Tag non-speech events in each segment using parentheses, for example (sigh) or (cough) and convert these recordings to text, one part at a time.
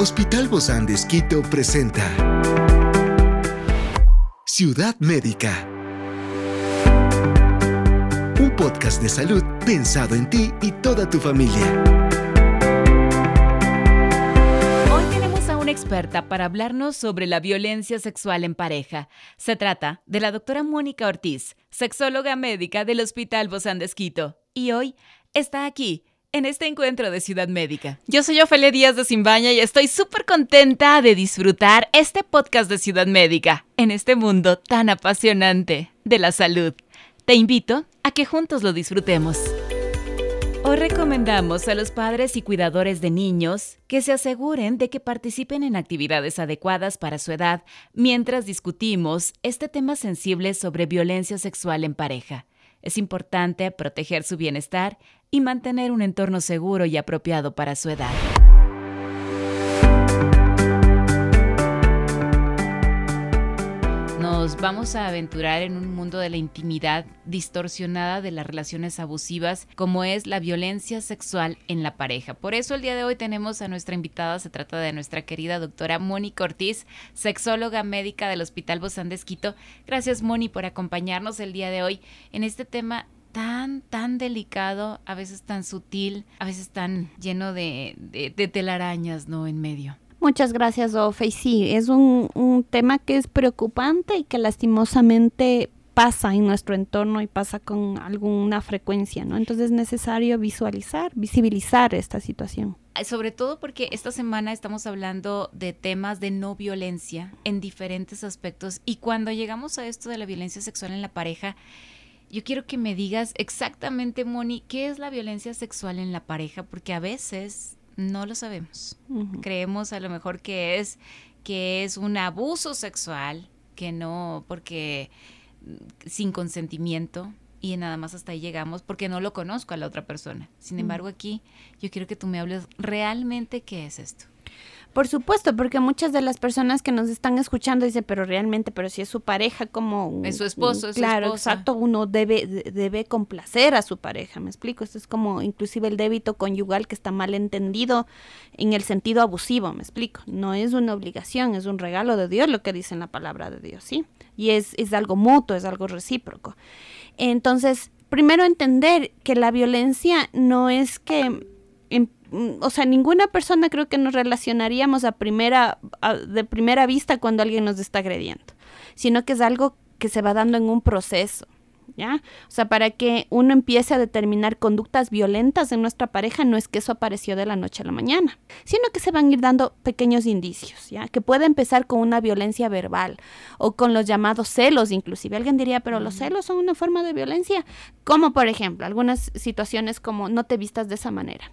Hospital Bozán de Esquito presenta Ciudad Médica. Un podcast de salud pensado en ti y toda tu familia. Hoy tenemos a una experta para hablarnos sobre la violencia sexual en pareja. Se trata de la doctora Mónica Ortiz, sexóloga médica del Hospital Bozán de Esquito. Y hoy está aquí en este encuentro de Ciudad Médica. Yo soy Ofelia Díaz de Simbaña y estoy súper contenta de disfrutar este podcast de Ciudad Médica en este mundo tan apasionante de la salud. Te invito a que juntos lo disfrutemos. Hoy recomendamos a los padres y cuidadores de niños que se aseguren de que participen en actividades adecuadas para su edad mientras discutimos este tema sensible sobre violencia sexual en pareja. Es importante proteger su bienestar y mantener un entorno seguro y apropiado para su edad. Vamos a aventurar en un mundo de la intimidad distorsionada de las relaciones abusivas como es la violencia sexual en la pareja. Por eso el día de hoy tenemos a nuestra invitada, se trata de nuestra querida doctora Moni Ortiz, sexóloga médica del Hospital Bozán de Esquito. Gracias Moni por acompañarnos el día de hoy en este tema tan, tan delicado, a veces tan sutil, a veces tan lleno de, de, telarañas, ¿no? En medio. Muchas gracias, Ofe. Y sí, es un, un tema que es preocupante y que lastimosamente pasa en nuestro entorno y pasa con alguna frecuencia, ¿no? Entonces es necesario visualizar, visibilizar esta situación. Sobre todo porque esta semana estamos hablando de temas de no violencia en diferentes aspectos y cuando llegamos a esto de la violencia sexual en la pareja, yo quiero que me digas exactamente, Moni, qué es la violencia sexual en la pareja, porque a veces no lo sabemos. Creemos a lo mejor que es que es un abuso sexual, que no, porque mm, sin consentimiento y nada más hasta ahí llegamos porque no lo conozco a la otra persona. Sin embargo, aquí yo quiero que tú me hables realmente qué es esto. Por supuesto, porque muchas de las personas que nos están escuchando dicen, pero realmente, pero si es su pareja, como... Es su esposo, es Claro, su exacto, uno debe, debe complacer a su pareja, me explico. Esto es como inclusive el débito conyugal que está mal entendido en el sentido abusivo, me explico. No es una obligación, es un regalo de Dios lo que dice en la palabra de Dios, ¿sí? Y es, es algo mutuo, es algo recíproco. Entonces, primero entender que la violencia no es que o sea, ninguna persona creo que nos relacionaríamos a primera, de primera vista cuando alguien nos está agrediendo, sino que es algo que se va dando en un proceso. ¿Ya? O sea, para que uno empiece a determinar conductas violentas en nuestra pareja, no es que eso apareció de la noche a la mañana, sino que se van a ir dando pequeños indicios, ¿ya? Que puede empezar con una violencia verbal o con los llamados celos, inclusive. Alguien diría, pero los celos son una forma de violencia, como por ejemplo, algunas situaciones como no te vistas de esa manera.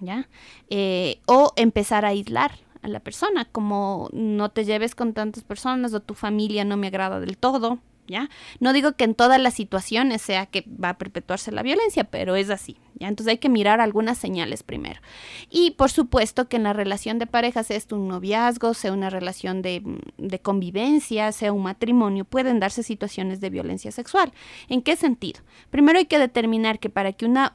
¿Ya? Eh, o empezar a aislar a la persona, como no te lleves con tantas personas o tu familia no me agrada del todo, ¿ya? No digo que en todas las situaciones sea que va a perpetuarse la violencia, pero es así, ¿ya? Entonces hay que mirar algunas señales primero. Y por supuesto que en la relación de pareja, sea esto un noviazgo, sea una relación de, de convivencia, sea un matrimonio, pueden darse situaciones de violencia sexual. ¿En qué sentido? Primero hay que determinar que para que una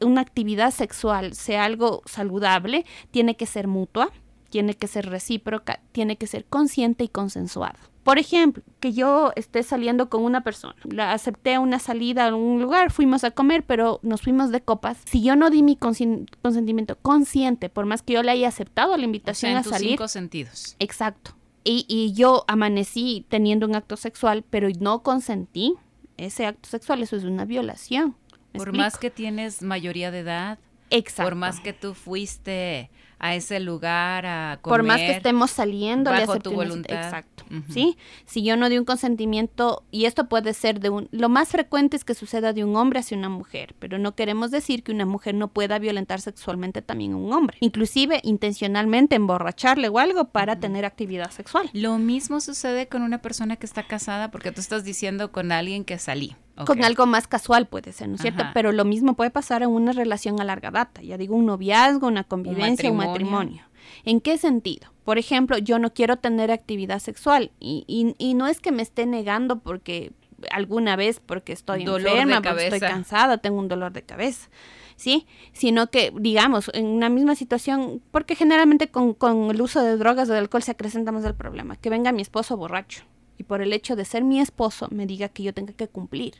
una actividad sexual sea algo saludable, tiene que ser mutua, tiene que ser recíproca, tiene que ser consciente y consensuado. Por ejemplo, que yo esté saliendo con una persona, la acepté una salida a un lugar, fuimos a comer, pero nos fuimos de copas. Si yo no di mi consentimiento consciente, por más que yo le haya aceptado la invitación a salir. cinco sentidos. Exacto. Y, y yo amanecí teniendo un acto sexual, pero no consentí ese acto sexual, eso es una violación. Por más que tienes mayoría de edad, Exacto. por más que tú fuiste a ese lugar a comer. Por más que estemos saliendo bajo tu voluntad. Exacto. ¿Sí? Si yo no di un consentimiento, y esto puede ser de un. Lo más frecuente es que suceda de un hombre hacia una mujer, pero no queremos decir que una mujer no pueda violentar sexualmente también a un hombre. Inclusive intencionalmente emborracharle o algo para tener actividad sexual. Lo mismo sucede con una persona que está casada, porque tú estás diciendo con alguien que salí. Con algo más casual puede ser, ¿no es cierto? Pero lo mismo puede pasar en una relación a larga data. Ya digo, un noviazgo, una convivencia, un matrimonio. ¿En qué sentido? Por ejemplo, yo no quiero tener actividad sexual y, y, no es que me esté negando porque alguna vez porque estoy enferma, porque estoy cansada, tengo un dolor de cabeza. ¿sí? Sino que, digamos, en una misma situación, porque generalmente con, con el uso de drogas o de alcohol se acrecenta más el problema, que venga mi esposo borracho y por el hecho de ser mi esposo me diga que yo tenga que cumplir.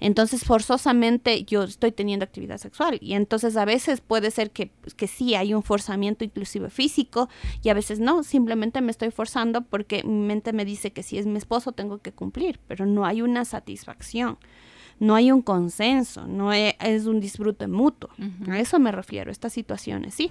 Entonces, forzosamente yo estoy teniendo actividad sexual y entonces a veces puede ser que, que sí hay un forzamiento inclusive físico y a veces no, simplemente me estoy forzando porque mi mente me dice que si es mi esposo tengo que cumplir, pero no hay una satisfacción no hay un consenso, no es, un disfrute mutuo. A eso me refiero, estas situaciones, ¿sí?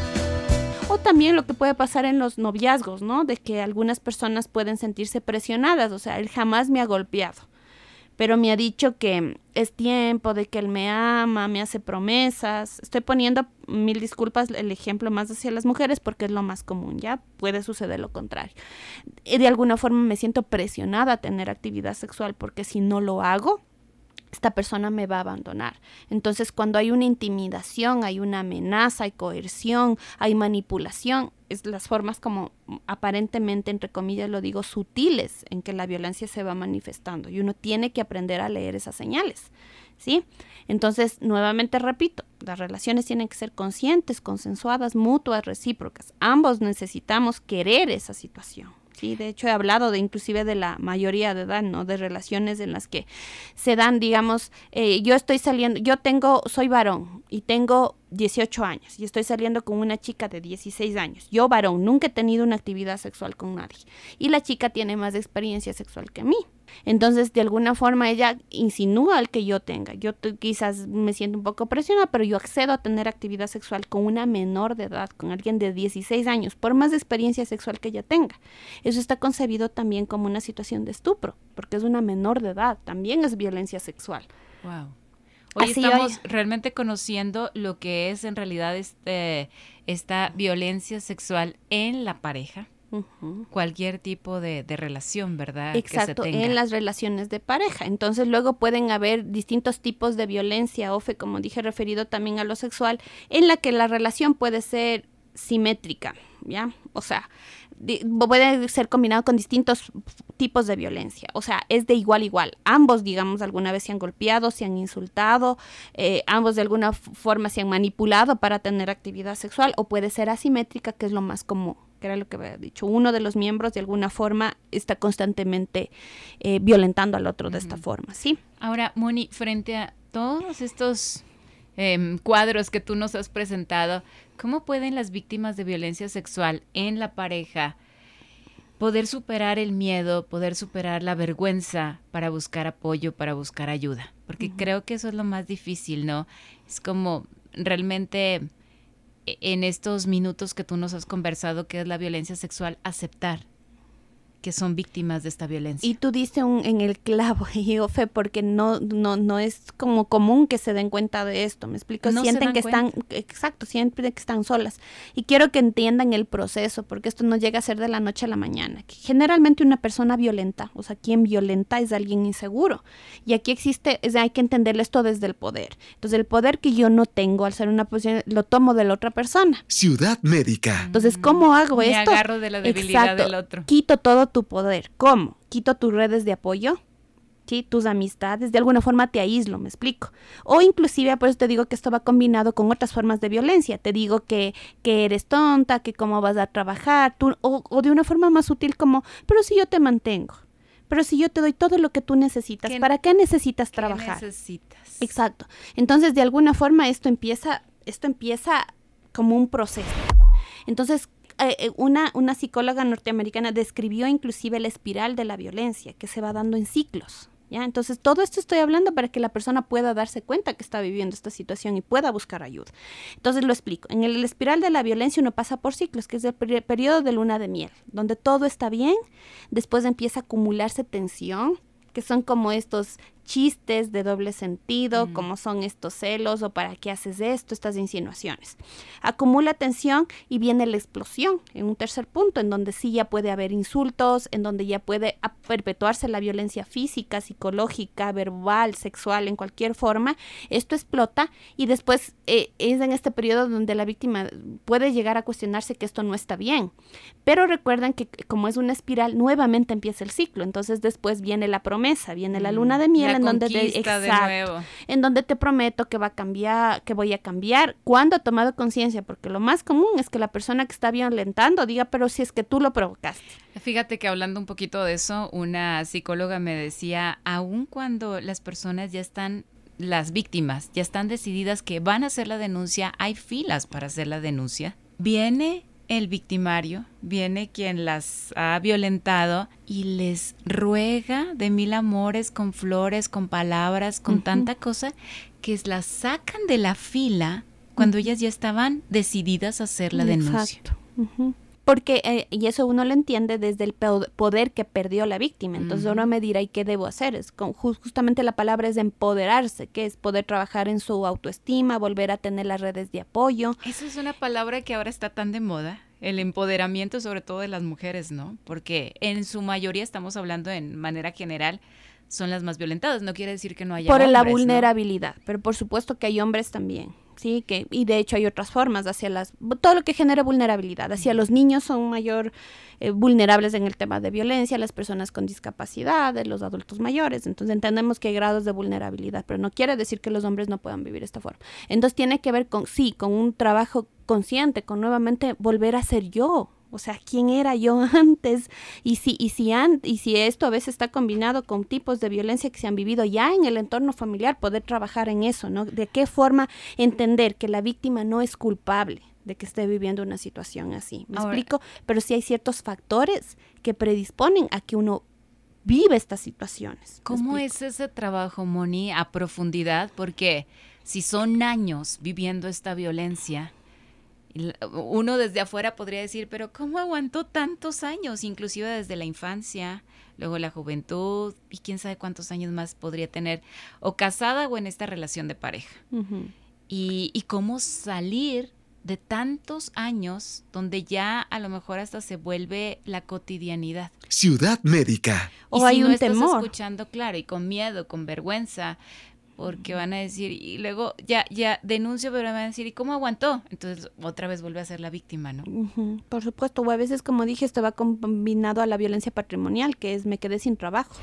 También lo que puede pasar en los noviazgos, ¿no? De que algunas personas pueden sentirse presionadas, o sea, él jamás me ha golpeado, pero me ha dicho que es tiempo, de que él me ama, me hace promesas. Estoy poniendo mil disculpas el ejemplo más hacia las mujeres porque es lo más común, ya puede suceder lo contrario. De alguna forma me siento presionada a tener actividad sexual porque si no lo hago, esta persona me va a abandonar. Entonces, cuando hay una intimidación, hay una amenaza, hay coerción, hay manipulación, es las formas como aparentemente, entre comillas, lo digo, sutiles en que la violencia se va manifestando. Y uno tiene que aprender a leer esas señales. ¿Sí? Entonces, nuevamente repito, las relaciones tienen que ser conscientes, consensuadas, mutuas, recíprocas. Ambos necesitamos querer esa situación. Sí, de hecho he hablado de inclusive de la mayoría de edad, ¿no? De relaciones en las que se dan, digamos, eh, yo estoy saliendo, yo tengo, soy varón y tengo 18 años y estoy saliendo con una chica de 16 años. Yo varón, nunca he tenido una actividad sexual con nadie y la chica tiene más experiencia sexual que mí. Entonces, de alguna forma, ella insinúa el que yo tenga. Yo quizás me siento un poco presionada, pero yo accedo a tener actividad sexual con una menor de edad, con alguien de 16 años, por más experiencia sexual que ella tenga. Eso está concebido también como una situación de estupro, porque es una menor de edad, también es violencia sexual. Wow. Hoy estamos realmente conociendo lo que es en realidad este, esta violencia sexual en la pareja cualquier tipo de, relación, ¿verdad? Exacto, en las relaciones de pareja. Entonces luego pueden haber distintos tipos de violencia, OFE, como dije, referido también a lo sexual, en la que la relación puede ser simétrica, ¿ya? O sea, puede ser combinado con distintos tipos de violencia. O sea, es de igual a igual. Ambos, digamos, alguna vez se han golpeado, se han insultado, eh, ambos de alguna forma se han manipulado para tener actividad sexual, o puede ser asimétrica, que es lo más común que era lo que había dicho, uno de los miembros de alguna forma está constantemente eh, violentando al otro de esta forma, ¿sí? Ahora, Moni, frente a todos estos em, cuadros que tú nos has presentado, ¿cómo pueden las víctimas de violencia sexual en la pareja poder superar el miedo, poder superar la vergüenza para buscar apoyo, para buscar ayuda? Porque creo que eso es lo más difícil, ¿no? Es como realmente en estos minutos que tú nos has conversado, que es la violencia sexual, aceptar que son víctimas de esta violencia. Y tú diste un, en el clavo, (laughs) Ofe, porque no, no, no es como común que se den cuenta de esto, ¿me explico? sienten que están, exacto, sienten que están solas. Y quiero que entiendan el proceso, porque esto no llega a ser de la noche a la mañana. Generalmente una persona violenta, o sea, quien violenta es alguien inseguro. Y aquí existe, es, hay que entender esto desde el poder. Entonces, el poder que yo no tengo al ser una posición, lo tomo de la otra persona. Ciudad médica. Entonces, ¿cómo hago Me esto? agarro de la debilidad del otro. Quito todo tu poder. ¿Cómo? Quito tus redes de apoyo, ¿sí? tus amistades, de alguna forma te aíslo, me explico. O inclusive, por eso te digo que esto va combinado con otras formas de violencia. Te digo que, que eres tonta, que cómo vas a trabajar, tú, o, de una forma más sutil como, pero si yo te mantengo. Pero si yo te doy todo lo que tú necesitas, ¿para qué necesitas trabajar? necesitas? Exacto. Entonces, de alguna forma esto empieza, esto empieza como un proceso. Entonces, eh, eh, una, una psicóloga norteamericana describió inclusive la espiral de la violencia que se va dando en ciclos. ¿Ya? Entonces, todo esto estoy hablando para que la persona pueda darse cuenta que está viviendo esta situación y pueda buscar ayuda. Entonces, lo explico. En el, espiral de la violencia uno pasa por ciclos, que es el periodo de luna de miel, donde todo está bien, después empieza a acumularse tensión, que son como estos chistes de doble sentido, como son estos celos o para qué haces esto, estas insinuaciones. Acumula tensión y viene la explosión en un tercer punto, en donde sí ya puede haber insultos, en donde ya puede perpetuarse la violencia física, psicológica, verbal, sexual, en cualquier forma. Esto explota y después eh, es en este periodo donde la víctima puede llegar a cuestionarse que esto no está bien. Pero recuerden que como es una espiral, nuevamente empieza el ciclo. Entonces después viene la promesa, viene la luna de miel en donde te exacto, en donde te prometo que va a cambiar, que voy a cambiar. ¿Cuándo he tomado conciencia? Porque lo más común es que la persona que está violentando diga, pero si es que tú lo provocaste. Fíjate que hablando un poquito de eso, una psicóloga me decía, aun cuando las personas ya están las víctimas ya están decididas que van a hacer la denuncia, hay filas para hacer la denuncia. Viene el victimario, viene quien las ha violentado y les ruega de mil amores, con flores, con palabras, con tanta cosa, que las sacan de la fila cuando ellas ya estaban decididas a hacer la denuncia. Porque, eh, y eso uno lo entiende desde el poder que perdió la víctima. Entonces uno me dirá, ¿y qué debo hacer? Es justamente la palabra es empoderarse, que es poder trabajar en su autoestima, volver a tener las redes de apoyo. Esa es una palabra que ahora está tan de moda el empoderamiento sobre todo de las mujeres, ¿no? Porque en su mayoría estamos hablando en manera general son las más violentadas, no quiere decir que no haya por la vulnerabilidad, pero por supuesto que hay hombres también. ¿Sí? Que, y de hecho hay otras formas hacia las, todo lo que genera vulnerabilidad. Hacia los niños son mayor eh, vulnerables en el tema de violencia, las personas con discapacidad, los adultos mayores. Entonces entendemos que hay grados de vulnerabilidad, pero no quiere decir que los hombres no puedan vivir esta forma. Entonces tiene que ver con, sí, con un trabajo consciente, con nuevamente volver a ser yo, o sea, ¿quién era yo (laughs) antes? Y si, y si, y si esto a veces está combinado con tipos de violencia que se han vivido ya en el entorno familiar, poder trabajar en eso, ¿no? De qué forma entender que la víctima no es culpable de que esté viviendo una situación así. ¿Me explico? Pero sí hay ciertos factores que predisponen a que uno vive estas situaciones. ¿Cómo es ese trabajo, Moni, a profundidad? Porque si son años viviendo esta violencia, uno desde afuera podría decir, pero ¿cómo aguantó tantos años? Inclusive desde la infancia, luego la juventud y quién sabe cuántos años más podría tener, o casada o en esta relación de pareja. y, y cómo salir de tantos años donde ya a lo mejor hasta se vuelve la cotidianidad. Ciudad médica. O hay un temor. escuchando claro y con miedo, con vergüenza, porque van a decir, y luego ya, ya denuncio, pero van a decir, ¿y cómo aguantó? Entonces otra vez vuelve a ser la víctima, ¿no? Por supuesto, o a veces, como dije, esto va combinado a la violencia patrimonial, que es me quedé sin trabajo.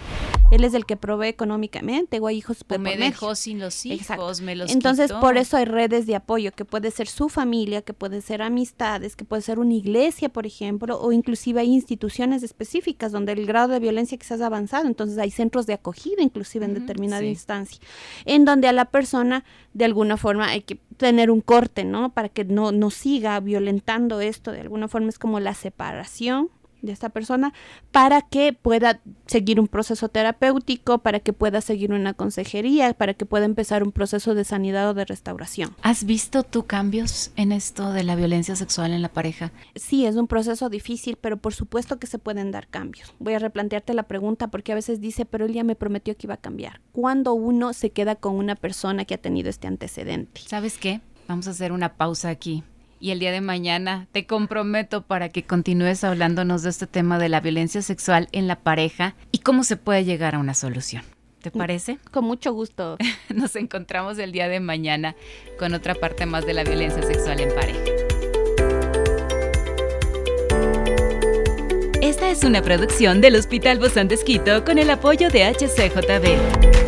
Él es el que provee económicamente, o hay hijos o me dejó sin los hijos, me los Entonces, por eso hay redes de apoyo, que puede ser su familia, que puede ser amistades, que puede ser una iglesia, por ejemplo, o inclusive hay instituciones específicas donde el grado de violencia quizás ha avanzado, entonces hay centros de acogida inclusive en determinada instancia en donde a la persona de alguna forma hay que tener un corte, ¿no? Para que no, no siga violentando esto, de alguna forma. Es como la separación de esta persona para que pueda seguir un proceso terapéutico, para que pueda seguir una consejería, para que pueda empezar un proceso de sanidad o de restauración. ¿Has visto tú cambios en esto de la violencia sexual en la pareja? Sí, es un proceso difícil, pero por supuesto que se pueden dar cambios. Voy a replantearte la pregunta porque a veces dice, pero él ya me prometió que iba a cambiar. ¿Cuándo uno se queda con una persona que ha tenido este antecedente? ¿Sabes qué? Vamos a hacer una pausa aquí y el día de mañana te comprometo para que continúes hablándonos de este tema de la violencia sexual en la pareja y cómo se puede llegar a una solución. ¿Te parece? Con mucho gusto. (laughs) Nos encontramos el día de mañana con otra parte más de la violencia sexual en pareja. Esta es una producción del Hospital Bozán de con el apoyo de HCJB.